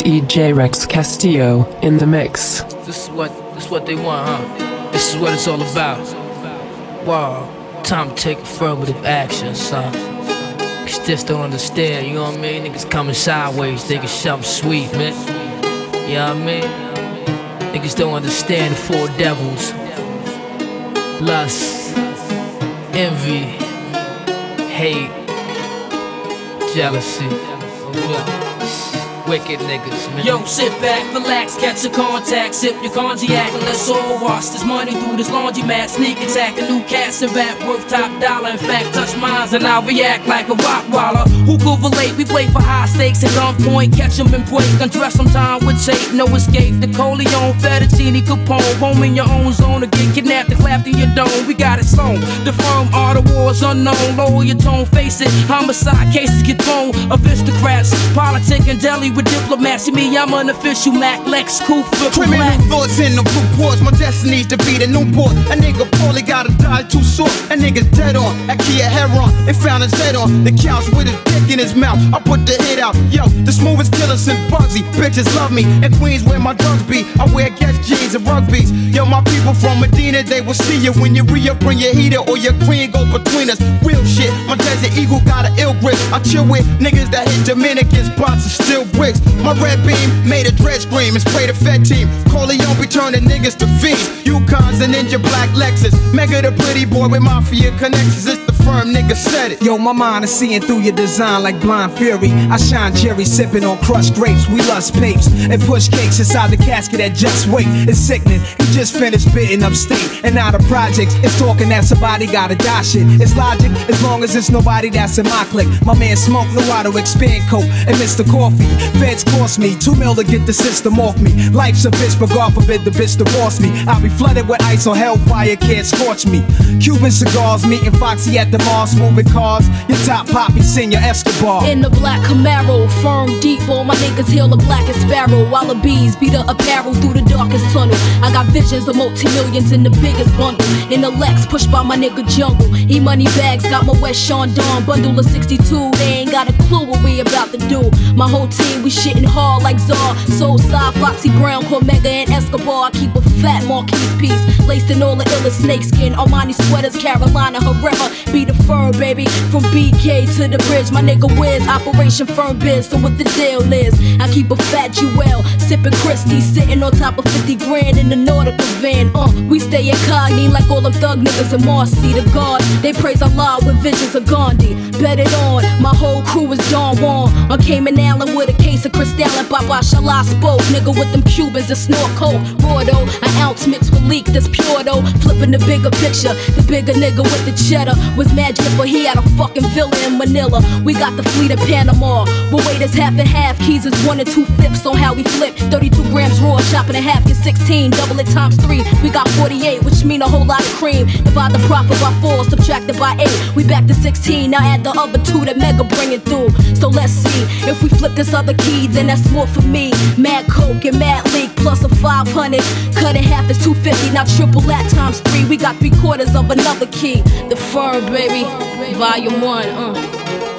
DJ Rex Castillo in the mix. This is what this is what they want, huh? This is what it's all about. Wow, time to take affirmative action, son. Cause just don't understand, you know what I mean? Niggas coming sideways, thinking something sweet, man. You know what I mean? Niggas don't understand the four devils. Lust, envy, hate, jealousy. Wicked niggas, man. Yo, sit back, relax, catch a contact, sip your cognac, and let's all wash this money through this laundry mat. Sneak attack, a new cast and rap worth top dollar. In fact, touch mines and I'll react like a rock waller. Who could relate? We play for high stakes at gunpoint, catch 'em and break. Undress some time with tape, no escape. The Corleone, Fettuccine, Capone, home in your own zone, or get kidnapped and clapped in your dome. We got it sewn. The firm are the wars unknown. Lower your tone, face it. Homicide cases get thrown. Aristocrats, politic and deli with diplomacy. Me, I'm an official Mac Lex triple Criminal black. thoughts in the reports. My destiny's to be the Newport. A nigga poorly gotta die too short. A nigga's dead on. At Kia Heron. They found his head on the couch with his dick in his mouth. I put the hit out. Yo, the smoothest killer since Bugsy. Bitches love me. In Queens where my drugs be. I wear Guess jeans and rugbies. Yo, my people from Medina, they will see you when you re-up, bring your heater or your queen go between us. Real shit. My desert eagle got an ill grip. I chill with niggas that hit Dominicans, spots and still bricks. My red beam made a dread scream and spray the Fed team. Corleone be turning niggas to fiends. Yukons and Ninja Black Lexus. Mega the pretty boy with mafia connections. It's the firm nigga said it. Yo, my mind is seeing through your design like blind fury. I shine Jerry sipping on crushed grapes. We lust papes and push cakes inside the casket that just wait. It's sickening. He just finished bitten upstate and out of projects. It's talking that somebody gotta die shit. It's logic as long as it's nobody that's in my clique. My man Smoke the water, expand coke and Mr. Coffee. Feds cost me two mil to get the system off me. Life's a bitch, but God forbid the bitch divorce me. I'll be flooded with ice on hellfire, can't scorch me. Cuban cigars, meeting Foxy at the Mars, moving cars. Your top poppy, Senior Escobar. In the black Camaro, firm deep, all my niggas hail the blackest sparrow. While the bees beat the apparel through the darkest tunnel. I got visions of multi-millions in the biggest bundle. In the Lex, pushed by my nigga Jungle. E money bags, got my West Sean Dawn bundle of 62. They ain't got a clue what we about to do. My whole team, we shitting hard like Czar. Soul side, Foxy Brown, Cormega, and Escobar. I keep a fat Marquise piece, laced in all the illest snakeskin. Armani sweaters, Carolina Herrera. Be the firm, baby. From BK to the bridge, my nigga Wiz, Operation Firm Biz. So what the deal is, I keep a fat Jewel, sipping Christie, sitting on top of 50 grand in the Nautica van. Uh, we stay incognito like all them thug niggas in Marcy. The God, they praise Allah with visions of Gandhi. Bet it on, my whole crew is Don Juan. On Cayman Island with a case of Cristal and Baba Shala spoke. Nigga with them Cubans that snort coke. Raw an ounce mixed with leak that's pure though. Flipping the bigger picture, the bigger nigga with the cheddar was magic, but he had a fucking villa in Manila. We got the fleet of Panama. But wait, it's half and half. Keys is one and two fifths on how we flip. 32 grams raw, chopping in half, get 16. Double it times three. We got 48, which mean a whole lot of cream. Divide the profit by four, subtract it by eight. We back to 16. Now add the other two that Mega bringing through. So let's see if we flip this other key, then that's more for me. Mad Coke and Mad Leak plus a 500. Cut in half is 250. Now triple that times three. We got three quarters of another key. The firm, baby. Volume one. Uh.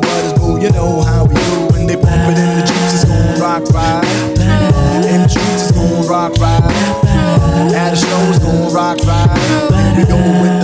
Butters, boo. You know how rock. In the streets, it's gon' rock right. At the show, it's gon' rock. Here we go with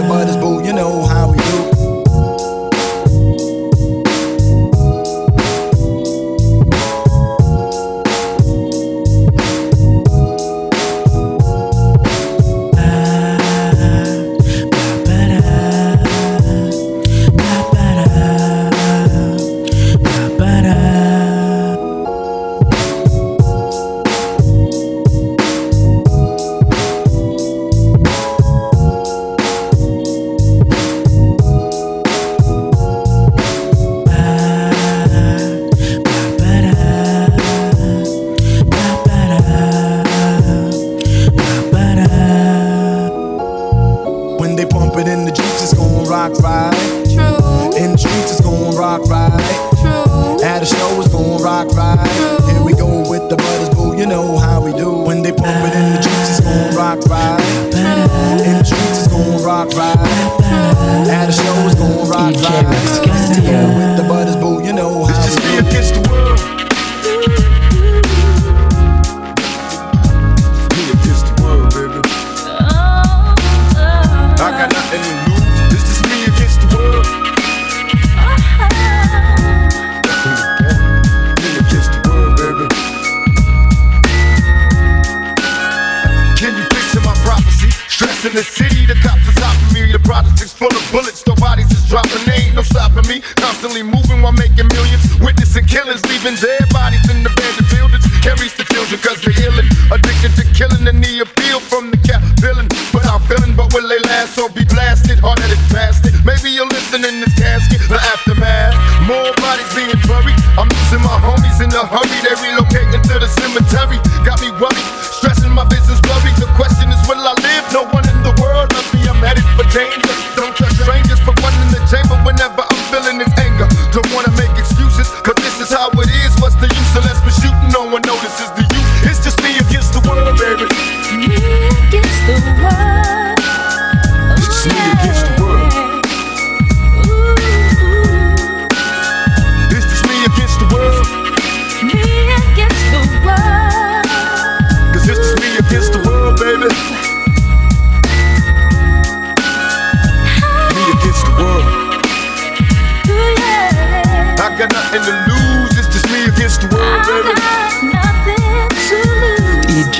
Stress in the city, the cops are stopping me. The projects is full of bullets, the bodies just dropping. There ain't no stopping me. Constantly moving while making millions. Witnessing killings, leaving dead bodies in the abandoned buildings. Reach the children cause they're illin'. Addicted to killing and the appeal from the cap villain. But I'm feeling, but will they last or be blasted? Hard headed bastard.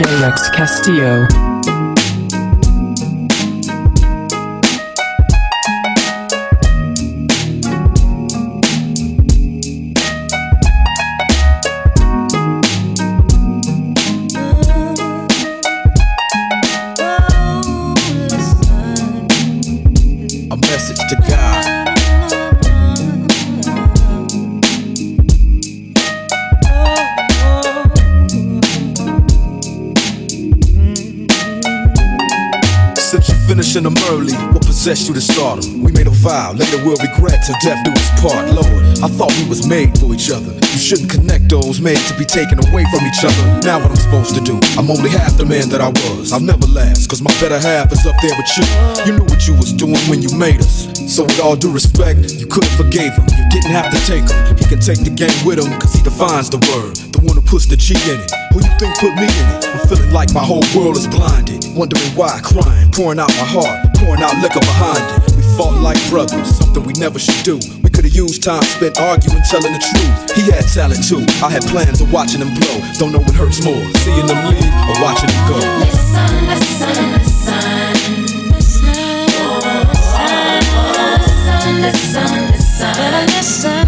DJ Rex Castillo. Possessed you to stardom? We made a vow, later we'll regret till death do us part. Lord, I thought we was made for each other. You shouldn't connect those made to be taken away from each other. Now what I'm supposed to do? I'm only half the man that I was. I'll never last, cause my better half is up there with you. You knew what you was doing when you made us. So with all due respect, you could've forgave him. You didn't have to take him. He can take the game with him, cause he defines the word. The one who puts the G in it. Who you think put me in it? I'm feeling like my whole world is blinded. Wondering why, crying, pouring out my heart, pouring out liquor behind it. We fought like brothers, something we never should do. We could've used time spent arguing, telling the truth. He had talent too. I had plans of watching him blow. Don't know what hurts more, seeing him leave or watching him go. Listen, listen, listen. Listen, listen. Better listen. Listen,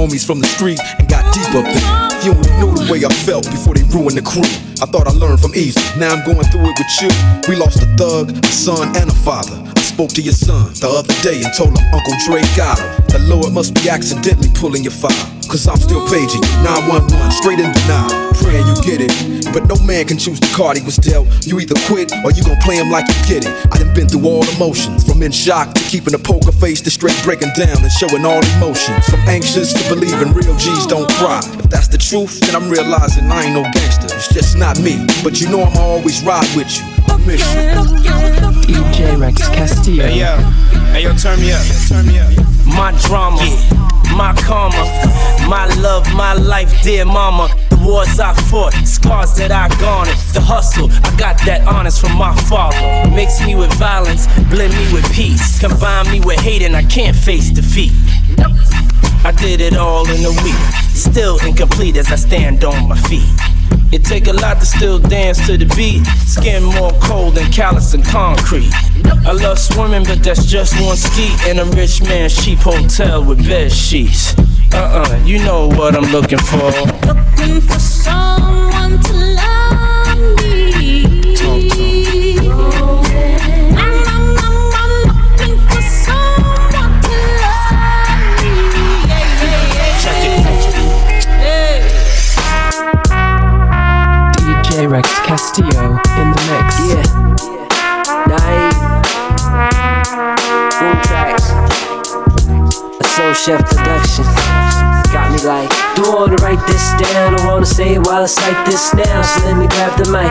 homies from the street and got deep up there. You only knew the way I felt before they ruined the crew. I thought I learned from easy, now I'm going through it with you. We lost a thug, a son, and a father. I spoke to your son the other day and told him Uncle Dre got him. The Lord must be accidentally pulling your file. Cause I'm still paging you, 911, straight in denial. Praying you get it. But no man can choose the card he was dealt. You either quit or you gon' play him like you get it. I done been through all the emotions, from in shock to keeping a poker face to straight breaking down and showing all emotions. From anxious to believing real G's don't cry. If that's the truth, then I'm realizing I ain't no gangster. It's just not me. But you know I'ma always ride with you. I miss you. DJ Rex Castillo. Hey yo, hey yo, turn me up, turn me up. My drama, my karma, my love, my life, dear mama. The wars I fought, scars that I garnered. The hustle, I got that honest from my father. Mix me with violence, blend me with peace. Combine me with hate, and I can't face defeat. I did it all in a week, still incomplete as I stand on my feet. It take a lot to still dance to the beat. Skin more cold than callous and concrete. I love swimming, but that's just one ski in a rich man's cheap hotel with bed sheets. Uh-uh, you know what I'm looking for. Looking for someone say it while I cite this now. So let me grab the mic.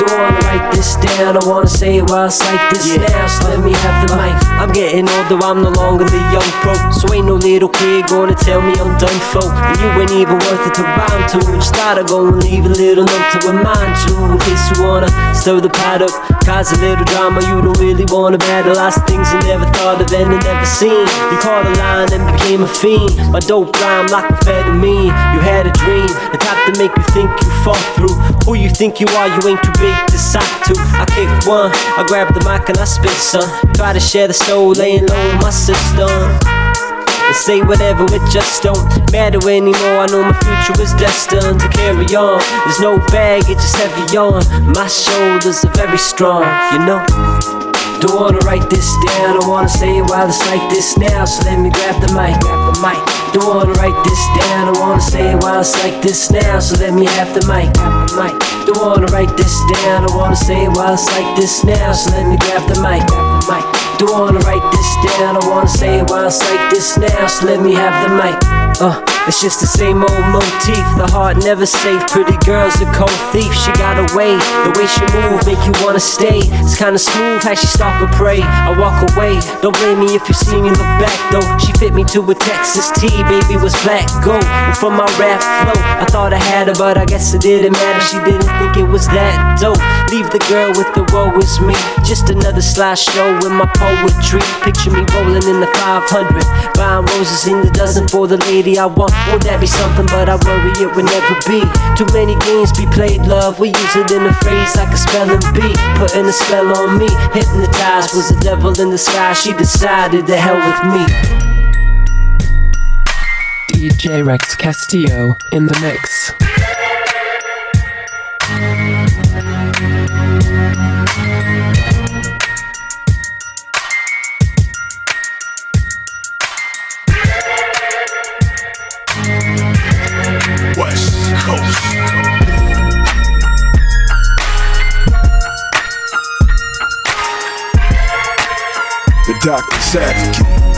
Don't wanna write this down. I wanna say it while I cite this now. So let me have the mic. I'm getting older, I'm no longer the young pro. So ain't no little kid gonna tell me I'm done for. And you ain't even worth it to rhyme to. Just thought I'd go and leave a little note to remind you. In case you wanna stir the pot up. Cause a little drama you don't really wanna battle. Lots of things you never thought of and never seen. You caught a line and became a fiend. My dope rhyme like amphetamine. You had a dream, the to make you think you fall through. Who you think you are, you ain't too big to sock to. I kick one, I grab the mic and I spit some. Try to share the soul, laying low my system. And say whatever, it just don't matter anymore. I know my future is destined to carry on. There's no baggage, it's heavy on. My shoulders are very strong, you know. Don't wanna write this down, I wanna say it while it's like this now. So let me grab the mic, grab the mic. Don't wanna write this down, I wanna say it while it's like this now. So let me have the mic, grab the mic. Don't wanna write this down, I wanna say it while it's like this now. So let me grab the mic, grab the mic. Don't wanna write this down, I wanna say it while it's like this now. So let me have the mic. Uh, it's just the same old motif. The heart never safe. Pretty girl's a cold thief. She got away. The way she move make you wanna stay. It's kinda smooth how she stalk and pray. I walk away. Don't blame me if you see me look back though. She fit me to a Texas T. Baby was black gold. And from my rap flow, I thought I had her, but I guess it didn't matter. She didn't think it was that dope. Leave the girl with the woe is me. Just another slideshow with my poetry. Picture me rolling in the 500. Buying roses in the dozen for the lady I want. Won't that be something? But I worry it would never be. Too many games be played, love. We use it in a phrase like a spelling bee. Putting a spell on me. Hypnotized was the devil in the sky. She decided to hell with me. DJ Rex Castillo in the mix. Coast. The doctor's advocate.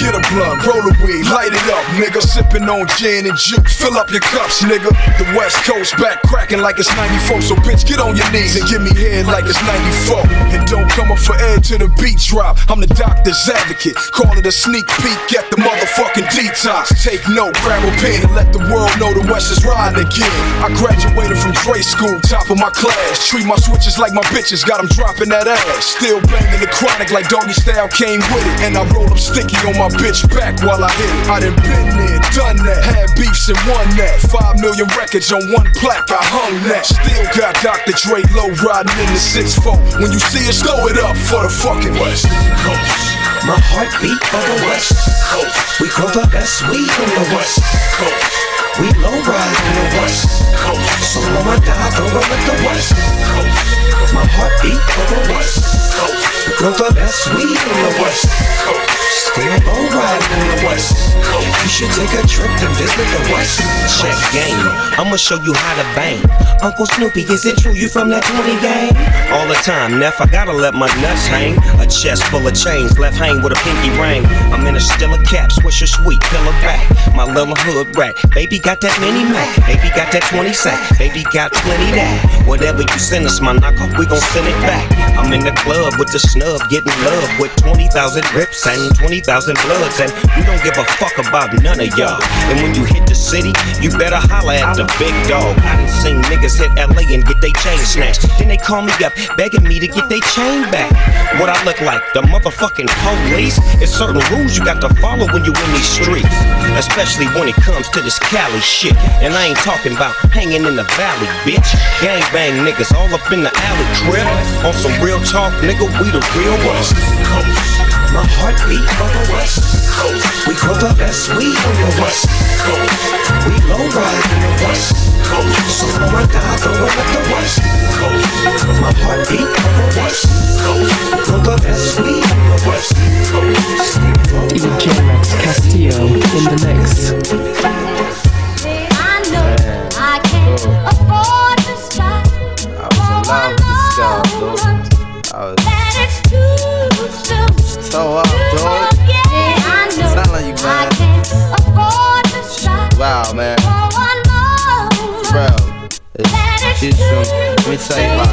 Get a blunt, roll a weed, light it up, nigga. Sipping on gin and juice, fill up your cups, nigga. The West Coast back cracking like it's 94. So, bitch, get on your knees and give me head like it's 94. And don't come up for air to the beat drop. I'm the doctor's advocate. Call it a sneak peek at the motherfucking detox. Take note, grab a pen and let the world know the West is riding again. I graduated from Dre school, top of my class. Treat my switches like my bitches, got them dropping that ass. Still banging the chronic like doggy style came with it. And I roll up sticky on my bitch back while I hit it. I done been there, done that. Had beefs and won that. Five million records on one plaque, I hung that. Still got Dr. Dre low riding in the 6-4. When you see us, throw it up for the fucking West Coast. My heart beat for the West Coast. We grow the best weed in the West Coast. We low ride in the West Coast. So when I die, throw it the West Coast. My heart beat for the West Coast. We grow the best weed in the West Coast. Still low ride in the West You should take a trip to visit the West Check game. I'ma show you how to bang. Uncle Snoopy, is it true you from that 20 gang? All the time, Neff, I gotta let my nuts hang. A chest full of chains, left hang with a pinky ring. I'm in a still a cap, swish a sweet, pillow back. My little hood rat. Baby got that mini Mac. Baby got that 20 sack. Baby got plenty that. Whatever you send us, my knocker, we gon' send it back. I'm in the club with the snub, getting love with 20,000 Crips and 20,000 bloods. And we don't give a fuck about none of y'all. And when you hit the city, you better holla at the big dog. I done seen niggas hit LA and get they chain snatched. Then they call me up, begging me to get they chain back. What I look like, the motherfucking police? It's certain rules you got to follow when you in these streets. Especially when it comes to this Cali shit. And I ain't talking about hanging in the valley, bitch. Gang bang niggas all up in the alley crib. On some real talk, nigga, we the real West Coast. My heart beat for the West Coast. We grow the best weed in the West Coast. We low ride in the West Coast. So when I die, throw it at the West Coast. My heart beat for the West Coast. We grow the best weed in the West Coast. DJ Rex Castillo in the mix. I know I can't afford to stop. I was in love with this girl, dude. I was That it's too your toe dog. I'm telling you, man. Wow, man. Bro, it's, it's, let me tell you why.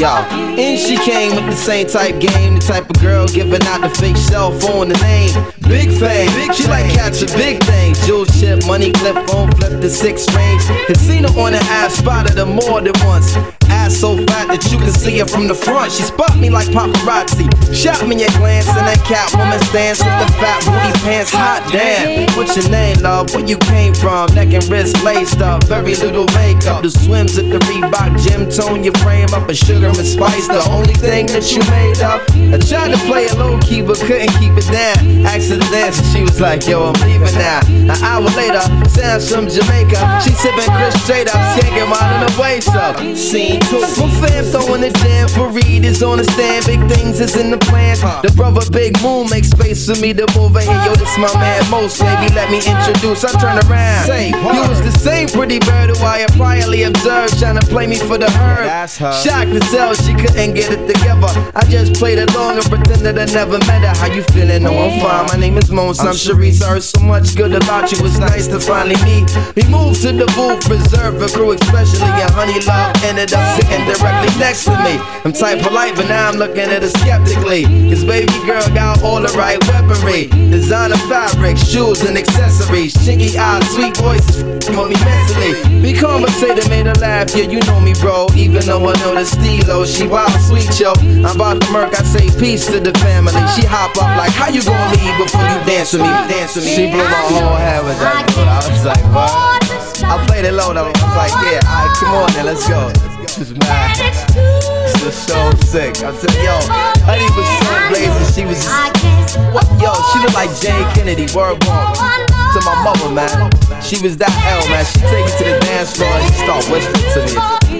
Yo, and she came with the same type game, the type of girl giving out the fake cell phone, the name. Big fame, she like catching big things. Jewel chip, money clip, phone flip the six range. Her on the ass, spotted her more than once. Ass so fat that you can see her from the front. She spot me like paparazzi. Shot me a glance and that cat woman stance with the fat booty pants. Hot damn. What's your name, love? Where you came from? Neck and wrist laced up. Very little makeup. The swims at the Reebok gym tone your frame up. A sugar and spice, the only thing that you made up. I tried to play it low key, but couldn't keep it down. Asked her to dance, and she was like, Yo, I'm leaving now. An hour later, sounds from Jamaica. She sipping Chris straight up, skanking mine in the waist up. Scene two, my fam throwing the jam for Reed is on the stand. Big things is in the plans. The brother Big Moon makes space for me to move in here. Yo, this my man Most, baby. Let me introduce. I turn around. Say, you was the same pretty bird who I had priorly observed, trying to play me for the herd. Shocked to tell she couldn't get it together. I just played along and pretended I never met her. How you feeling? No, I'm fine. My name is Mons. I'm Sharice. Heard so much good about you. It's nice to finally meet. We moved to the booth, reserved for crew, especially and Honey Love ended up sitting directly next to me. I'm type polite, but now I'm looking at her skeptically. Cause baby girl got all the right weaponry. Designer fabric, shoes and accessories. Chinky eyes, sweet voices, for me mentally. We conversated, made her laugh. Yeah, you know me, bro. Even though I know the stilo, she wild sweet, yo. I'm about to murk, I say peace to the family. She hop up like, how you gonna leave before you dance with me? Dance with me. She blew my whole head with that. I was like, what? I played it low though. I was like, yeah, alright, come on then, let's go. This is mad. This is so sick. I'm telling yo, Honey was so blazing. She was just, what? Yo, she looked like Jayne Kennedy. Word ball. To my mother, man. She was that L, man. She take it to the dance floor and she start whispering to me.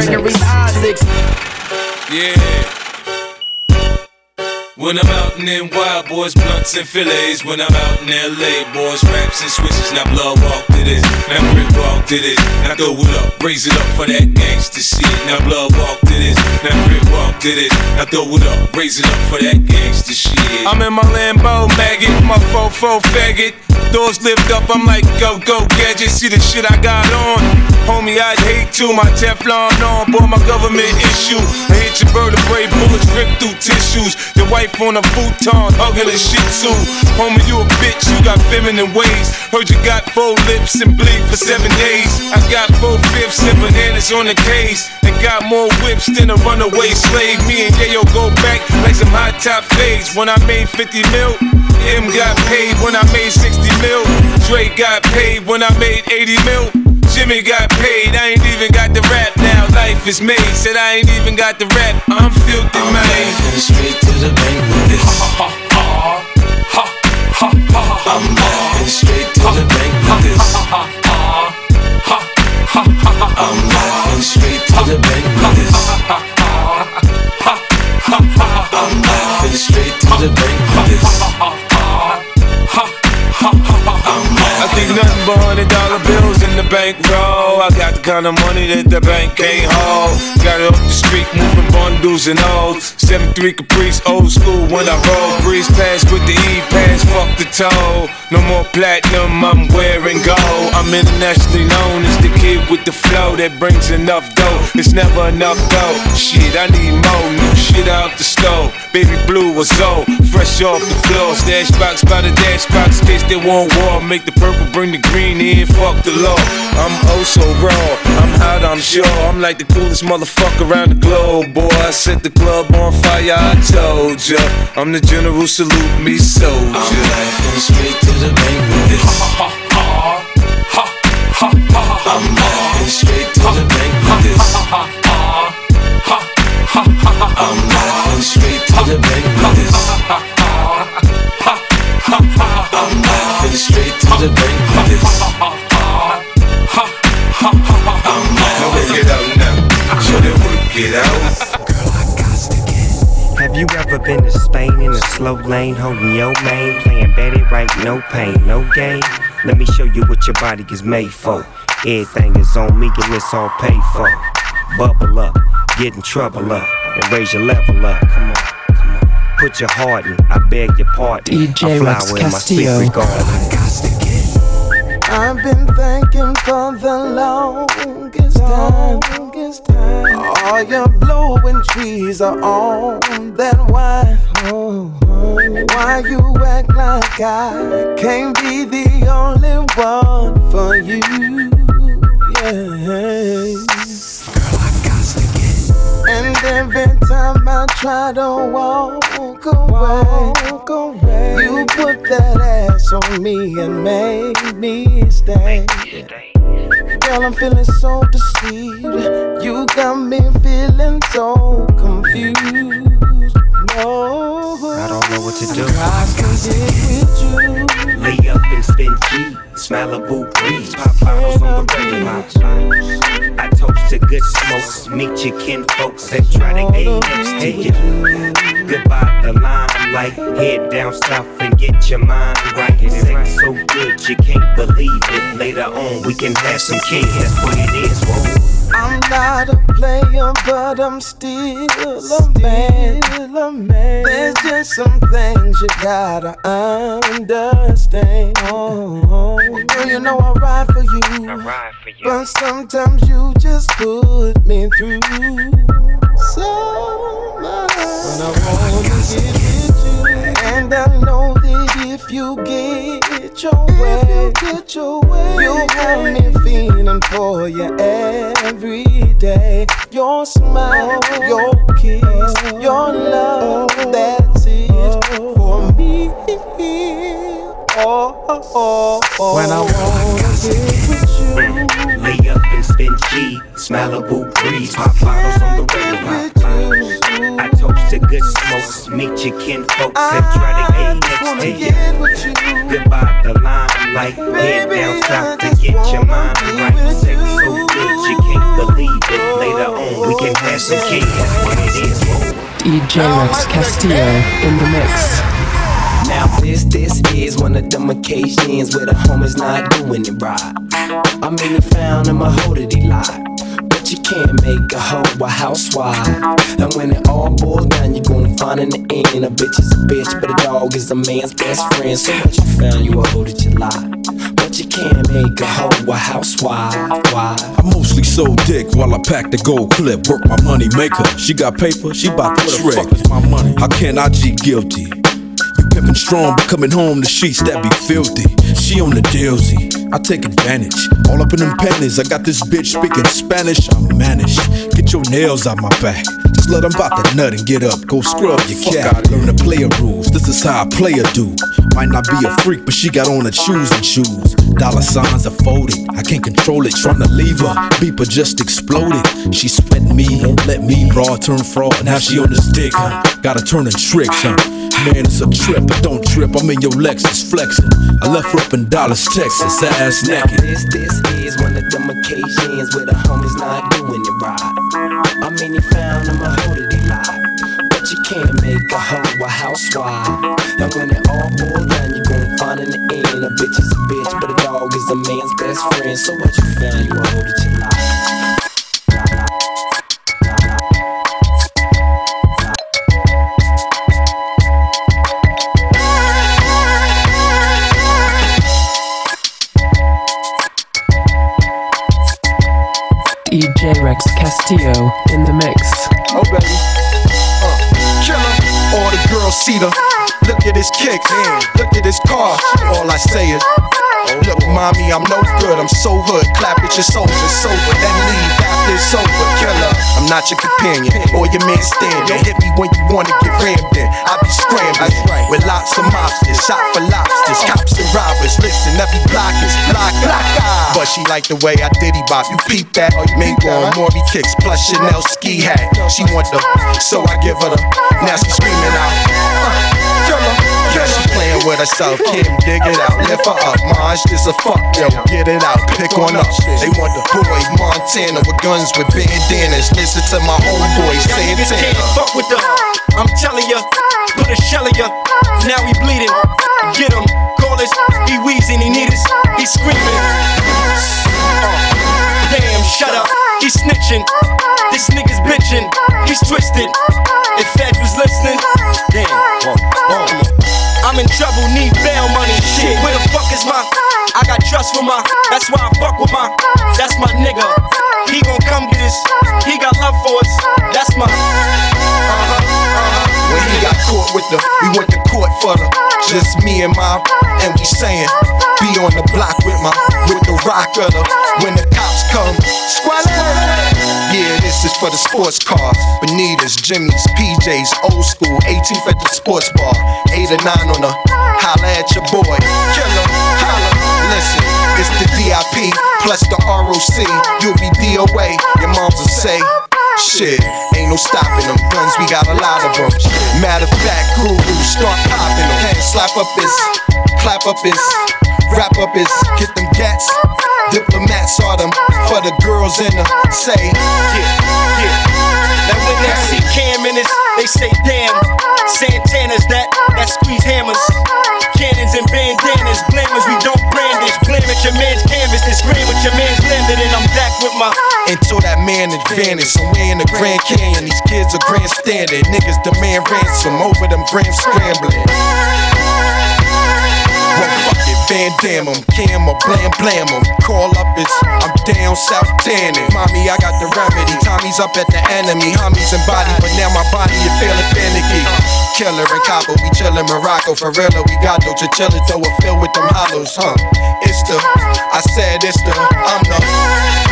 Gregory Isaacs. Yeah. When I'm out in them wild boys, blunts and fillets. When I'm out in LA, boys, raps and switches. Now blood walk to this, now brick walk to this. Now throw it up, raise it up for that gangster shit. Now blood walk to this, now brick walk to this. Now throw it up, raise it up for that gangster shit. I'm in my Lambo maggot, my fofo faggot. Doors lift up, I'm like go go gadget. See the shit I got on, homie. I'd hate to my Teflon on, boy. My government issue. I hit your vertebrae, bullets rip through tissues. Your wife on a futon, hugging a shih tzu. Homie, you a bitch, you got feminine ways. Heard you got four lips and bleed for seven days. I got four fifths and bananas on the case. And got more whips than a runaway slave. Me and Yayo go back like some hot top fades. When I made 50 mil, Em got paid when I made 60 mil. Dre got paid when I made 80 mil. Jimmy got paid, I ain't even got the rap now. Life is made, said I ain't even got the rap. I'm filthy, man. straight to the bank bills kind of money that the bank can't hold. Got it off the street, moving bundles and O's. 7-3 Caprice, old school when I roll. Breeze pass with the E pass, fuck the toll. No more platinum, I'm wearing gold. I'm internationally known as the kid with the flow that brings enough dough. It's never enough dough. Shit, I need more new shit out the stove. Baby blue was old, fresh off the floor. Stash box by the dash box, case they want war. Make the purple, bring the green in, fuck the law. I'm oh so raw, I'm sure. I'm like the coolest motherfucker around the globe, boy. I set the club on fire, I told ya. I'm the general, salute me, soldier. I'm laughing straight to the bank with this. I'm laughing straight to the bank with this. I'm laughing straight to the bank with this. I'm laughing straight to the bank with this. get out. Girl, I got to get. Have you ever been to Spain in a slow lane, holding your mane, playing Betty right, no pain, no gain? Let me show you what your body is made for. Everything is on me and it's all paid for. Bubble up, get in trouble up, and raise your level up. Come on, come on. Put your heart in, I beg your pardon. DJ I flower Rex in my Castillo. secret garden. I've been thinking for the longest time. Longest time. All your blowing trees are on that wine. Why you act like I can't be the only one for you? Yeah. Girl, I got to get. And every time I try to walk away, you put that ass on me and make me stay. Girl, I'm feeling so deceived. You got me feeling so confused. No, I don't know what to do. I can get with you. Lay up and spin G, Malibu breeze, pop bottles on the radio. I toast to good smokes, meet your kin folks that try to get next to you. Goodbye the limelight, head down south and get your mind right. Sex so good you can't believe it. Later on we can have some kids, that's what it is. Whoa. I'm not a player, but I'm still a man. There's just some things you gotta understand. Oh, girl, you know I ride for you, I ride for you. but sometimes you just put me through so much. When I wanna get with you, and I know that if you get your way, you get your way, you'll have me feeling for you every day. Your smile, your kiss, your love, that's it for me. Oh, oh, oh, oh. When I wanna get with you. Lay up and spin G, Malibu breeze, pop bottles on the radio. I toast to good smokes, meet your kin folks and try to get next to you. Goodbye the limelight, head down south to get your mind right. Sex so good you can't believe it. Later on we can have some kids, that's what it is. DJ Rex Castillo in the mix. Now this, this is one of them occasions where the homies not doing it right. I mean, he found him a hoe that he lied. But you can't make a hoe a housewife. And when it all boils down, you're gonna find in the end a bitch is a bitch, but a dog is a man's best friend. So what you found, you a hoe that you lied. But you can't make a hoe a housewife. Why? I mostly sold dick while I packed the gold clip. Work my money maker. She got paper, she bout to trick. Fuck is my money? How can I G guilty? You pimpin' strong, but coming home the sheets that be filthy. She on the dealsy. I take advantage. All up in them panties. I got this bitch speaking Spanish. I'm managed. Get your nails out my back. Just let them bop the nut and get up. Go scrub your cat. Learn the player rules. This is how I play a player do. Might not be a freak, but she got on her shoes and shoes. Dollar signs are folded. I can't control it. Trying to leave her. Beeper just exploded. She me. Let me. Broad turn fraud. Now she on this dick, huh? Gotta turn in tricks, huh? Man, it's a trip, but don't trip. I'm in your Lexus flexing. I left her up in Dallas, Texas, ass naked. Now this, this is one of them occasions where the homies not doing it right. I mean, he found him a hoe that he lied. But you can't make a hoe a housewife. And when it all boils down, you're gonna find in the end a bitch is a bitch, but a dog is a man's best friend. So what you found, you a hoe that you lied. Castillo in the mix. Oh, baby. Uh, killer. All the girls see the. Look at his kicks. Look at his car. All I say is. Look, mommy, I'm no good. I'm so hood. Clap at your soldiers sober. Then leave after it's over. Killer. I'm not your companion or your man stand. Hit me when you wanna get rammed in. I be scrambling with lots of mobsters. Shot for lobsters. Cops and robbers. Listen, every block is block. But she like the way I diddy bop. You peep that? Mingo on Maury kicks plus Chanel ski hat. She want the, so I give her the. Now she screaming out. Uh. Yeah, she playing with herself. Kim, dig it out, lift her up. Maj, just a fuck, yo. Get it out, pick on up. They want the boy Montana with guns with bandanas. Listen to my homeboy Santana. can't fuck with the. I'm telling ya, put a shell in ya. Now he bleeding. Get him, call us. He wheezing, he need us. He screaming. Damn, shut up. He's snitching. This nigga's bitching. He's twisted. If Fed was listening, damn. I'm in trouble, need bail money. Shit, where the fuck is my? I got trust for my. That's why I fuck with my. That's my nigga. He gon' come get us. He got love for us. That's my. He with the, we went to court for the, just me and my, and we saying, be on the block with my, with the rock of the, when the cops come, squalor. Yeah, this is for the sports cars, Bonitas, Jimmy's, PJs, old school, 18th at the sports bar, 8 or 9 on the, holla at your boy, killer, holla, listen, it's the DIP, plus the ROC, you'll be DOA, your moms will say, Shit, ain't no stopping them. Guns, we got a lot of them. Matter of fact, guru, start popping them. Hand slap up his, clap up his, wrap up his, get them gats. Diplomats are them for the girls in the say, yeah, yeah. Now when they see Cam in this, they say damn. Santana's that, that squeeze hammers. Cannons and bandanas, blamers, we don't brandish. Blame your man's canvas, this scream with your man's landed, and I'm back with my. until that man advantage. Somewhere in the Grand Canyon, these kids are grandstanding. Niggas demand ransom over them grams scrambling. Well, fuck it, Van Damme 'em, Cam or Blam Blam 'em. Call up, it's I'm down South Tanning. Mommy, I got the remedy. Tommy's up at the enemy. Homies and body, but now my body is feeling finicky. Killer and Cabo, we chillin' Morocco. For real, we got no chinchilla, though it filled with them hollows, huh? It's the, I said it's the, I'm the.